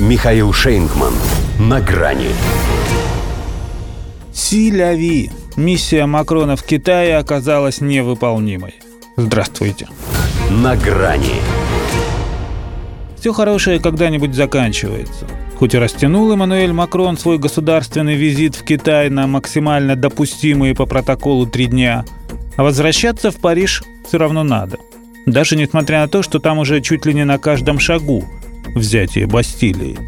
Михаил Шейнгман. На грани. Силяви. Миссия Макрона в Китае оказалась невыполнимой. Здравствуйте. На грани. Все хорошее когда-нибудь заканчивается. Хоть и растянул Эммануэль Макрон свой государственный визит в Китай на максимально допустимые по протоколу три дня, а возвращаться в Париж все равно надо. Даже несмотря на то, что там уже чуть ли не на каждом шагу взятие Бастилии.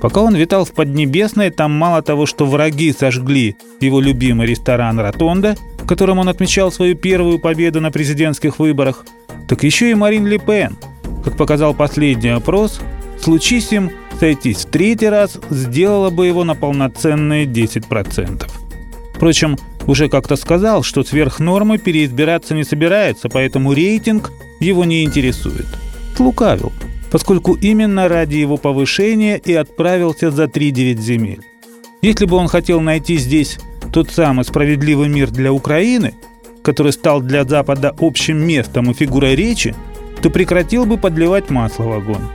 Пока он витал в Поднебесной, там мало того, что враги сожгли его любимый ресторан «Ротонда», в котором он отмечал свою первую победу на президентских выборах, так еще и Марин Ле Пен. Как показал последний опрос, случись им сойтись в третий раз, сделала бы его на полноценные 10%. Впрочем, уже как-то сказал, что сверх нормы переизбираться не собирается, поэтому рейтинг его не интересует. Тлукавил поскольку именно ради его повышения и отправился за 3-9 земель. Если бы он хотел найти здесь тот самый справедливый мир для Украины, который стал для Запада общим местом и фигурой речи, то прекратил бы подливать масло в огонь.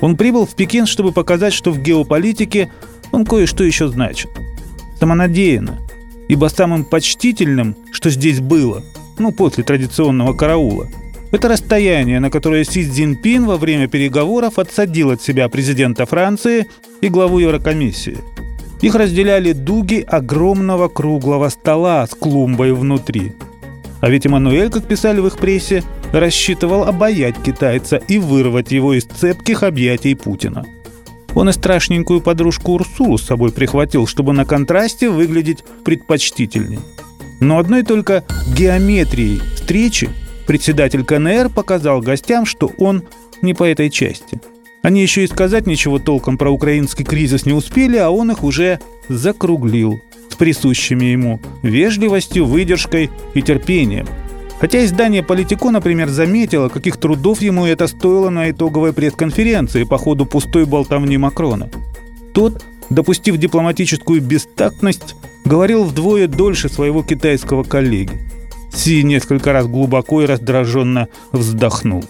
Он прибыл в Пекин, чтобы показать, что в геополитике он кое-что еще значит. Самонадеянно, ибо самым почтительным, что здесь было, ну, после традиционного караула – это расстояние, на которое Си Цзиньпин во время переговоров отсадил от себя президента Франции и главу Еврокомиссии. Их разделяли дуги огромного круглого стола с клумбой внутри. А ведь Эммануэль, как писали в их прессе, рассчитывал обаять китайца и вырвать его из цепких объятий Путина. Он и страшненькую подружку Урсулу с собой прихватил, чтобы на контрасте выглядеть предпочтительней. Но одной только геометрией встречи Председатель КНР показал гостям, что он не по этой части. Они еще и сказать ничего толком про украинский кризис не успели, а он их уже закруглил с присущими ему вежливостью, выдержкой и терпением. Хотя издание «Политико», например, заметило, каких трудов ему это стоило на итоговой пресс-конференции по ходу пустой болтовни Макрона. Тот, допустив дипломатическую бестактность, говорил вдвое дольше своего китайского коллеги. Си несколько раз глубоко и раздраженно вздохнул.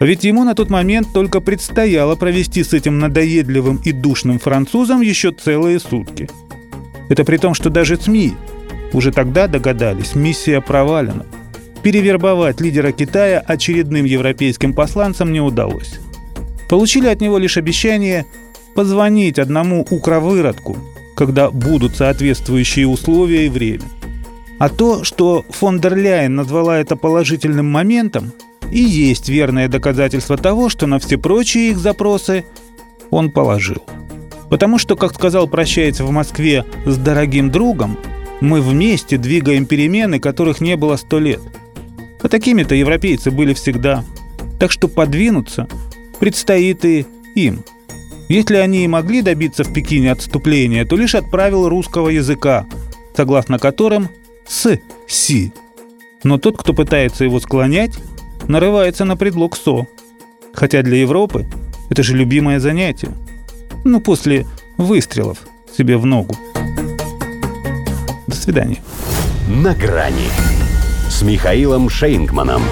Ведь ему на тот момент только предстояло провести с этим надоедливым и душным французом еще целые сутки. Это при том, что даже СМИ уже тогда догадались, миссия провалена. Перевербовать лидера Китая очередным европейским посланцам не удалось. Получили от него лишь обещание позвонить одному укровыродку, когда будут соответствующие условия и время – а то, что фон дер Ляйен назвала это положительным моментом, и есть верное доказательство того, что на все прочие их запросы он положил. Потому что, как сказал прощается в Москве с дорогим другом, мы вместе двигаем перемены, которых не было сто лет. А такими-то европейцы были всегда. Так что подвинуться предстоит и им. Если они и могли добиться в Пекине отступления, то лишь отправил русского языка, согласно которым с Си. Но тот, кто пытается его склонять, нарывается на предлог Со. Хотя для Европы это же любимое занятие. Ну, после выстрелов себе в ногу. До свидания. На грани с Михаилом Шейнгманом.